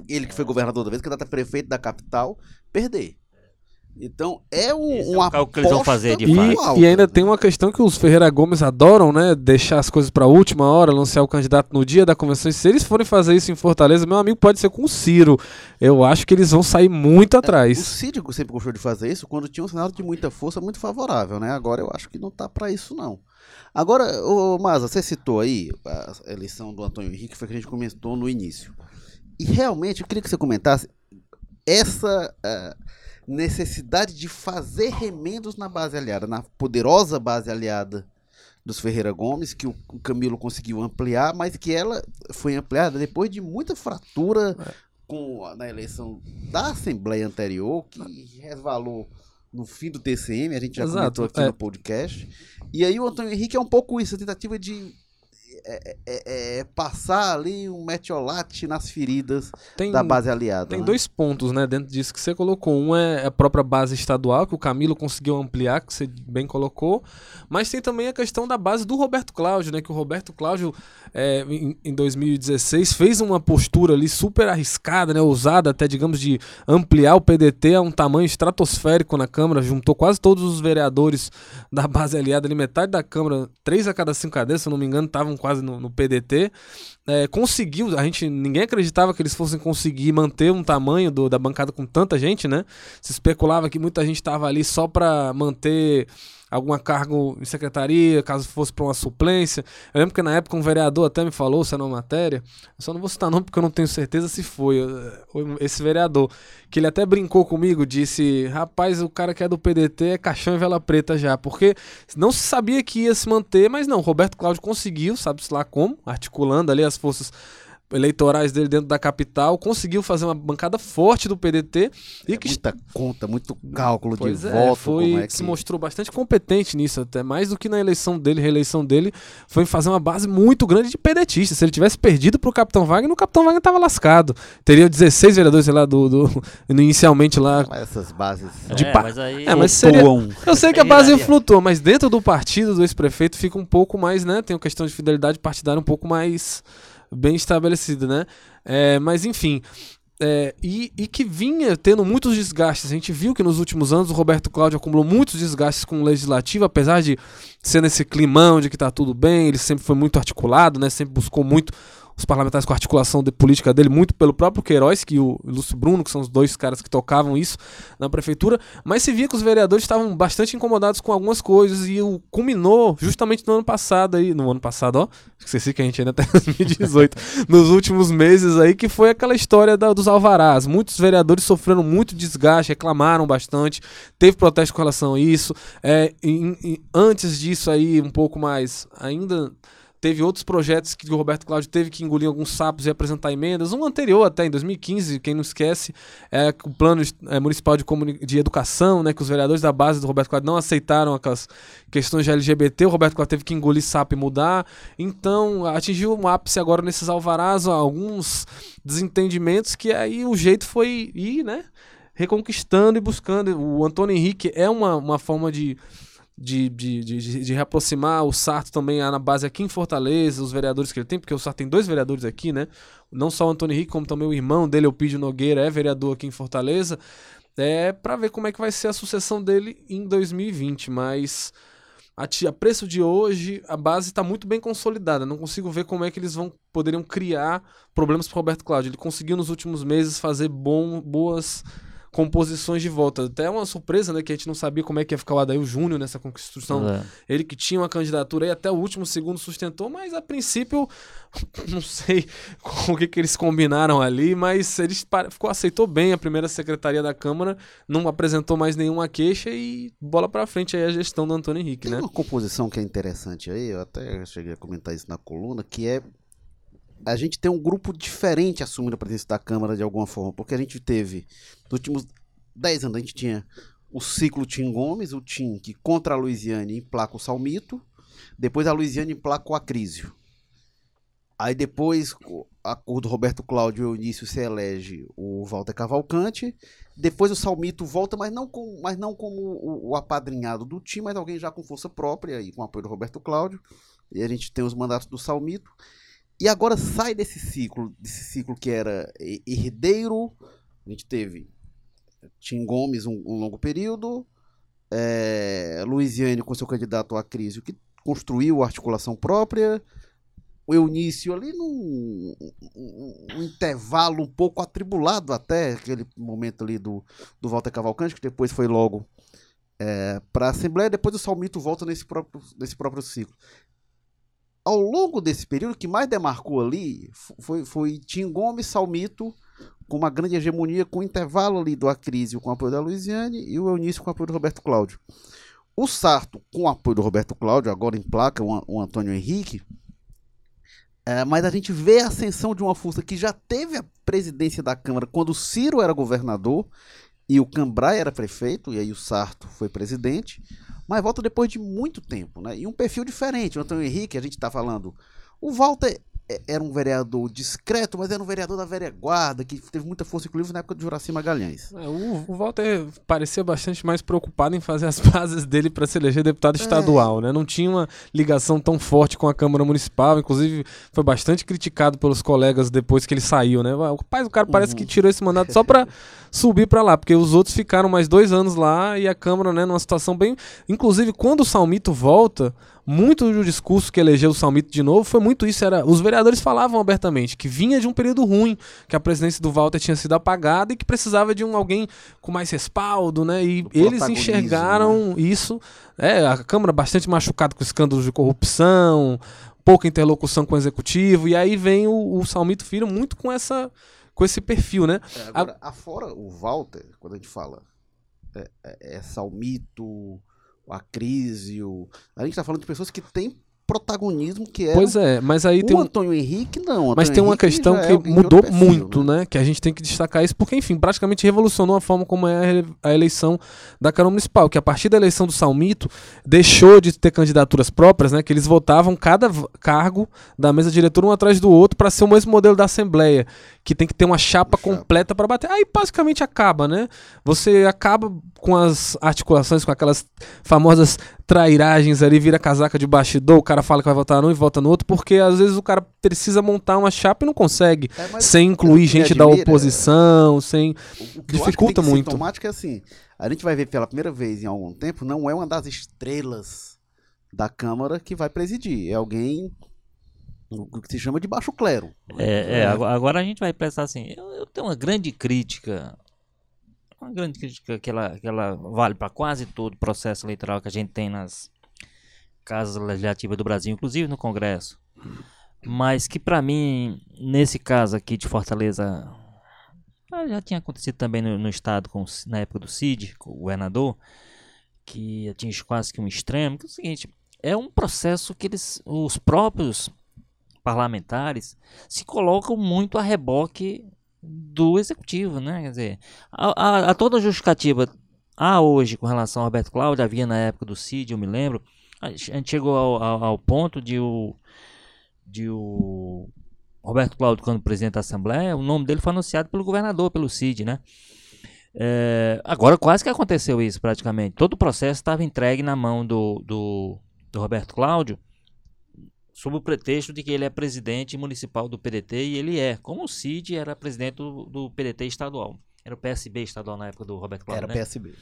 ele que foi governador da vez, candidato a prefeito da capital, perder. Então é um, Esse uma é que eles vão fazer de fato. E, e, ainda tem uma questão que os Ferreira Gomes adoram, né? Deixar as coisas para a última hora, anunciar o candidato no dia da convenção. E se eles forem fazer isso em Fortaleza, meu amigo, pode ser com o Ciro. Eu acho que eles vão sair muito atrás. É, o Ciro sempre gostou de fazer isso quando tinha um cenário de muita força muito favorável, né? Agora eu acho que não tá para isso, não. Agora, ô, Maza, você citou aí a eleição do Antônio Henrique, foi que a gente comentou no início. E realmente, eu queria que você comentasse essa. Uh, necessidade de fazer remendos na base aliada, na poderosa base aliada dos Ferreira Gomes, que o Camilo conseguiu ampliar, mas que ela foi ampliada depois de muita fratura é. com, na eleição da Assembleia anterior, que resvalou no fim do TCM, a gente já Exato, comentou aqui é. no podcast. E aí o Antônio Henrique é um pouco isso, a tentativa de é, é, é, passar ali um metiolate nas feridas tem, da base aliada. Tem né? dois pontos, né, dentro disso que você colocou. Um é a própria base estadual, que o Camilo conseguiu ampliar, que você bem colocou, mas tem também a questão da base do Roberto Cláudio, né, que o Roberto Cláudio, é, em, em 2016, fez uma postura ali super arriscada, né, ousada até, digamos, de ampliar o PDT a um tamanho estratosférico na Câmara, juntou quase todos os vereadores da base aliada ali, metade da Câmara, três a cada cinco cadeiras, se eu não me engano, estavam quase no, no PDT, é, conseguiu, a gente, ninguém acreditava que eles fossem conseguir manter um tamanho do, da bancada com tanta gente, né? Se especulava que muita gente estava ali só para manter alguma cargo em secretaria, caso fosse para uma suplência. Eu lembro que na época um vereador até me falou, se é uma matéria, eu só não vou citar nome porque eu não tenho certeza se foi, foi esse vereador, que ele até brincou comigo, disse, rapaz, o cara que é do PDT é caixão e vela preta já, porque não se sabia que ia se manter, mas não, Roberto Cláudio conseguiu, sabe-se lá como, articulando ali as forças eleitorais dele dentro da capital, conseguiu fazer uma bancada forte do PDT e é que muita conta, muito cálculo pois de é, voto, foi é que... se mostrou bastante competente nisso, até mais do que na eleição dele, reeleição dele, foi fazer uma base muito grande de pedetistas. Se ele tivesse perdido pro Capitão Wagner, o Capitão Wagner tava lascado. Teria 16 vereadores sei lá do, do inicialmente lá. Mas essas bases de é, pa... mas aí é, mas seria... Eu sei que a base flutuou, mas dentro do partido do ex-prefeito fica um pouco mais, né, tem uma questão de fidelidade partidária um pouco mais bem estabelecido, né? É, mas enfim. É, e, e, que vinha tendo muitos desgastes. A gente viu que nos últimos anos o Roberto Cláudio acumulou muitos desgastes com o legislativo, apesar de ser nesse climão de que está tudo bem, ele sempre foi muito articulado, né? sempre buscou muito os parlamentares com a articulação de política dele, muito pelo próprio Queiroz, que o Lúcio Bruno, que são os dois caras que tocavam isso na prefeitura, mas se via que os vereadores estavam bastante incomodados com algumas coisas e o culminou justamente no ano passado aí, no ano passado, ó, esqueci que a gente ainda tá em 2018, nos últimos meses aí, que foi aquela história da, dos alvarás. Muitos vereadores sofreram muito desgaste, reclamaram bastante, teve protesto com relação a isso. É, em, em, antes disso aí, um pouco mais, ainda Teve outros projetos que o Roberto Cláudio teve que engolir alguns sapos e apresentar emendas. Um anterior até, em 2015, quem não esquece, é o plano é, municipal de, de educação, né, que os vereadores da base do Roberto Cláudio não aceitaram aquelas questões de LGBT. O Roberto Cláudio teve que engolir sapo e mudar. Então, atingiu um ápice agora nesses alvarás, alguns desentendimentos que aí o jeito foi ir, né? reconquistando e buscando. O Antônio Henrique é uma, uma forma de, de, de, de, de reaproximar o Sarto também na base aqui em Fortaleza, os vereadores que ele tem, porque o Sarto tem dois vereadores aqui, né? Não só o Antônio Henrique, como também o irmão dele, o Pídio Nogueira, é vereador aqui em Fortaleza. É para ver como é que vai ser a sucessão dele em 2020, mas a, a preço de hoje a base está muito bem consolidada. Não consigo ver como é que eles vão poderiam criar problemas para Roberto Cláudio. Ele conseguiu nos últimos meses fazer bom, boas composições de volta. Até uma surpresa, né? Que a gente não sabia como é que ia ficar o Adail Júnior nessa construção. É. Ele que tinha uma candidatura e até o último segundo sustentou, mas a princípio, não sei com o que, que eles combinaram ali, mas ele ficou, aceitou bem a primeira secretaria da Câmara, não apresentou mais nenhuma queixa e bola para frente aí a gestão do Antônio Henrique, Tem né? uma composição que é interessante aí, eu até cheguei a comentar isso na coluna, que é a gente tem um grupo diferente assumindo a presidência da Câmara de alguma forma, porque a gente teve, últimos 10 anos, a gente tinha o ciclo Tim Gomes, o Tim que contra a Luiziane emplaca o Salmito, depois a Luiziane emplaca o Acrísio. Aí depois, a cor do Roberto Cláudio o início se elege o Walter Cavalcante. Depois o Salmito volta, mas não, com, mas não como o, o apadrinhado do time, mas alguém já com força própria e com apoio do Roberto Cláudio. E a gente tem os mandatos do Salmito. E agora sai desse ciclo, desse ciclo que era herdeiro. A gente teve Tim Gomes um, um longo período, é, Luiziane com seu candidato a crise, que construiu a articulação própria, o Eunício ali num um, um, intervalo um pouco atribulado até aquele momento ali do, do Walter Cavalcante, que depois foi logo é, para a Assembleia, depois o Salmito volta nesse próprio, nesse próprio ciclo. Ao longo desse período, o que mais demarcou ali foi, foi Tim Gomes, Salmito, com uma grande hegemonia, com o intervalo ali do Acrísio com o apoio da Luiziane e o Eunício com o apoio do Roberto Cláudio. O Sarto, com o apoio do Roberto Cláudio, agora em placa o, o Antônio Henrique, é, mas a gente vê a ascensão de uma força que já teve a presidência da Câmara quando o Ciro era governador e o Cambrai era prefeito, e aí o Sarto foi presidente mas volta depois de muito tempo, né? E um perfil diferente. O Antônio Henrique, a gente está falando. O Walter era um vereador discreto, mas era um vereador da velha guarda, que teve muita força, inclusive, na época de Juraci Magalhães. É, o, o, Walter parecia bastante mais preocupado em fazer as bases dele para se eleger deputado é. estadual, né? Não tinha uma ligação tão forte com a Câmara Municipal, inclusive foi bastante criticado pelos colegas depois que ele saiu, né? O pai do cara parece uhum. que tirou esse mandato só para subir para lá, porque os outros ficaram mais dois anos lá e a Câmara, né, numa situação bem... Inclusive, quando o Salmito volta muito do discurso que elegeu o Salmito de novo foi muito isso. Era, os vereadores falavam abertamente que vinha de um período ruim, que a presidência do Walter tinha sido apagada e que precisava de um alguém com mais respaldo, né? E eles enxergaram né? isso. É, a Câmara bastante machucada com escândalos de corrupção, pouca interlocução com o executivo, e aí vem o, o Salmito Filho muito com essa com esse perfil, né? É, agora, a... afora o Walter, quando a gente fala é, é, é Salmito, a crise, o... a gente está falando de pessoas que têm protagonismo que é. Pois é, mas aí o tem um... Antônio Henrique não. Antônio mas tem uma Henrique questão que é mudou perfil, muito, né? né? Que a gente tem que destacar isso porque enfim, praticamente revolucionou a forma como é a eleição da Câmara Municipal, que a partir da eleição do Salmito deixou de ter candidaturas próprias, né? Que eles votavam cada cargo da mesa diretora um atrás do outro para ser o mesmo modelo da Assembleia, que tem que ter uma chapa, uma completa para bater. Aí basicamente acaba, né? Você acaba com as articulações, com aquelas famosas trairagens ali, vira casaca de bastidor, o cara fala que vai votar num e vota no outro, porque às vezes o cara precisa montar uma chapa e não consegue, é, sem incluir gente admira, da oposição, é... sem... O, o dificulta muito. O é assim, a gente vai ver pela primeira vez em algum tempo, não é uma das estrelas da Câmara que vai presidir, é alguém o que se chama de baixo clero. É, é agora a gente vai pensar assim, eu, eu tenho uma grande crítica uma grande crítica que ela, que ela vale para quase todo o processo eleitoral que a gente tem nas casas legislativas do Brasil, inclusive no Congresso. Mas que para mim, nesse caso aqui de Fortaleza, ah, já tinha acontecido também no, no estado com, na época do Cid, com o governador, que atinge quase que um extremo, que é o seguinte, é um processo que eles, os próprios parlamentares se colocam muito a reboque do executivo, né? Quer dizer, a, a, a toda justificativa há hoje com relação ao Roberto Cláudio, havia na época do CID, eu me lembro, a gente chegou ao, ao, ao ponto de o, de o Roberto Cláudio, quando presidente da Assembleia, o nome dele foi anunciado pelo governador, pelo CID, né? É, agora quase que aconteceu isso praticamente. Todo o processo estava entregue na mão do, do, do, Roberto Cláudio, sob o pretexto de que ele é presidente municipal do PDT e ele é, como o Cid era presidente do, do PDT estadual. Era o PSB estadual na época do Roberto Cláudio. Era né? PSB.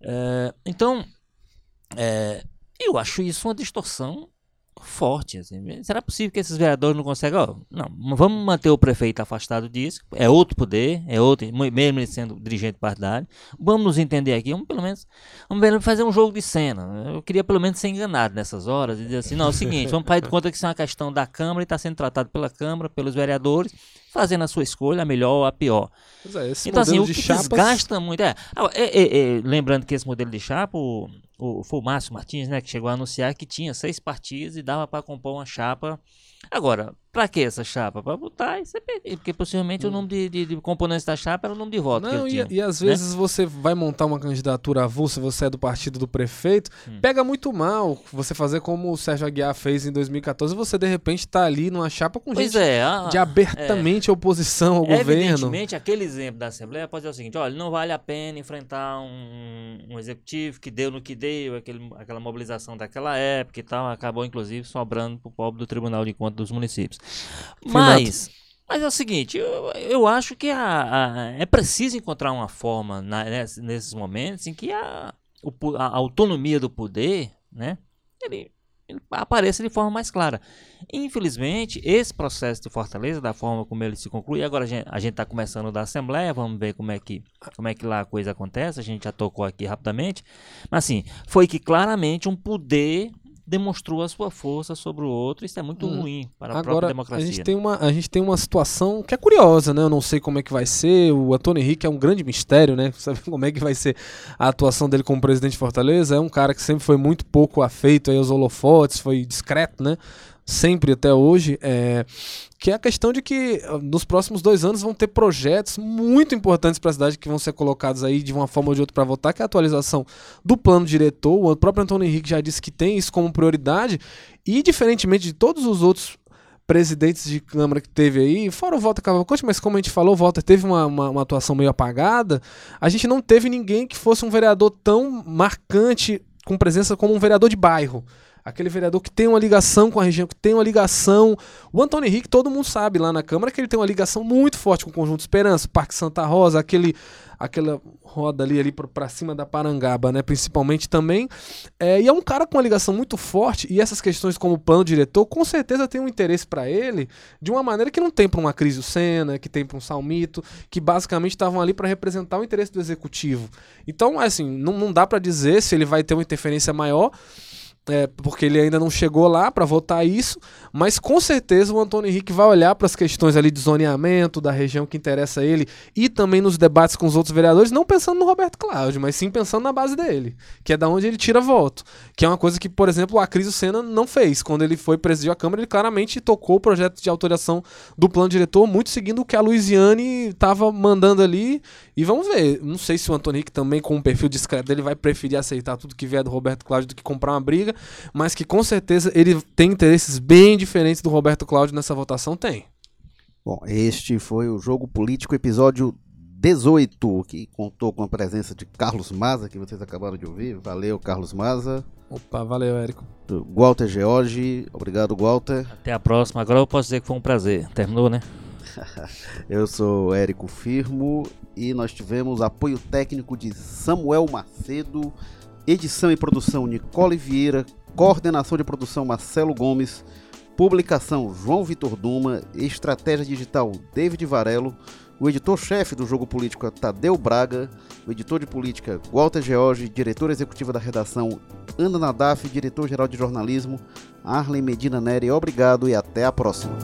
É, então, é, eu acho isso uma distorção forte. Assim. Será possível que esses vereadores não conseguem? Não, vamos manter o prefeito afastado disso. É outro poder, é outro, mesmo ele sendo dirigente partidário. Vamos nos entender aqui, vamos pelo menos vamos fazer um jogo de cena. Eu queria pelo menos ser enganado nessas horas e dizer assim: não, é o seguinte, vamos fazer de conta que isso é uma questão da Câmara e está sendo tratado pela Câmara, pelos vereadores, fazendo a sua escolha, a melhor ou a pior. É, então, assim, o que chapas... desgasta muito. É, é, é, é, lembrando que esse modelo de chapa, o, o, foi o Márcio Martins, né, que chegou a anunciar que tinha seis partidos e dava para compor uma chapa. Agora, para que essa chapa? Para botar e ser porque possivelmente hum. o nome de, de, de, componentes da chapa era o nome de voto. Não, e, e, às né? vezes você vai montar uma candidatura avulsa, você é do partido do prefeito, hum. pega muito mal você fazer como o Sérgio Aguiar fez em 2014, você de repente está ali numa chapa com pois gente é, a, de abertamente é, oposição ao governo. Evidentemente, aquele exemplo da Assembleia pode ser o seguinte: olha, não vale a pena enfrentar um, um executivo que deu no que deu, aquele, aquela mobilização daquela época e tal, acabou inclusive sobrando para o pobre do Tribunal de Contas dos municípios. Mas, mas é o seguinte, eu, eu acho que a, a, é preciso encontrar uma forma na, nesses momentos em que a, a autonomia do poder, né, ele, ele apareça de forma mais clara. Infelizmente, esse processo de Fortaleza, da forma como ele se conclui, agora a gente está começando da Assembleia, vamos ver como é, que, como é que lá a coisa acontece, a gente já tocou aqui rapidamente, mas assim, foi que claramente um poder demonstrou a sua força sobre o outro. Isso é muito hum. ruim para a Agora, própria democracia. A gente, tem uma, a gente tem uma situação que é curiosa, né? Eu não sei como é que vai ser. O Antônio Henrique é um grande mistério, né? Sabe como é que vai ser a atuação dele como presidente de Fortaleza? É um cara que sempre foi muito pouco afeito aí aos holofotes, foi discreto, né? Sempre até hoje, é, que é a questão de que ah, nos próximos dois anos vão ter projetos muito importantes para a cidade que vão ser colocados aí de uma forma ou de outra para votar, que é a atualização do plano diretor. O próprio Antônio Henrique já disse que tem isso como prioridade, e diferentemente de todos os outros presidentes de Câmara que teve aí, fora o Walter Cavalcante, mas como a gente falou, o Walter teve uma, uma, uma, atuação meio apagada, a gente não teve ninguém que fosse um vereador tão marcante, com presença como um vereador de bairro aquele vereador que tem uma ligação com a região, que tem uma ligação. O Antônio Henrique, todo mundo sabe lá na Câmara que ele tem uma ligação muito forte com o Conjunto Esperança, Parque Santa Rosa, aquele aquela roda ali, ali para cima da Parangaba, né, principalmente também. É, e é um cara com uma ligação muito forte, e essas questões como plano diretor, com certeza tem um interesse para ele, de uma maneira que não tem para uma Cris Senna, que tem para um Salmito, que basicamente estavam ali para representar o interesse do executivo. Então, assim, não, não dá para dizer se ele vai ter uma interferência maior, é, porque ele ainda não chegou lá para votar isso, mas com certeza o Antônio Henrique vai olhar para as questões ali de zoneamento, da região que interessa a ele, e também nos debates com os outros vereadores, não pensando no Roberto Cláudio, mas sim pensando na base dele, que é da onde ele tira voto. Que é uma coisa que, por exemplo, o Acris Senna não fez. Quando ele foi presidir a Câmara, ele claramente tocou o projeto de autorização do plano diretor, muito seguindo o que a Luiziane estava mandando ali. E vamos ver. Não sei se o Antônio Henrique também, com um perfil discreto dele, vai preferir aceitar tudo que vier do Roberto Cláudio do que comprar uma briga mas que com certeza ele tem interesses bem diferentes do Roberto Cláudio nessa votação, tem. Bom, este foi o Jogo Político, episódio 18, que contou com a presença de Carlos Maza, que vocês acabaram de ouvir. Valeu, Carlos Maza. Opa, valeu, Érico. Walter George, obrigado, Walter. Até a próxima. Agora eu posso dizer que foi um prazer. Terminou, né? eu sou Érico Firmo e nós tivemos apoio técnico de Samuel Macedo, edição e produção Nicole Vieira, Coordenação de produção Marcelo Gomes. Publicação João Vitor Duma. Estratégia digital David Varelo. O editor-chefe do Jogo Político é Tadeu Braga. O editor de política Walter George. Diretora executiva da redação Ana Nadaf. Diretor-geral de jornalismo Arlen Medina Neri. Obrigado e até a próxima.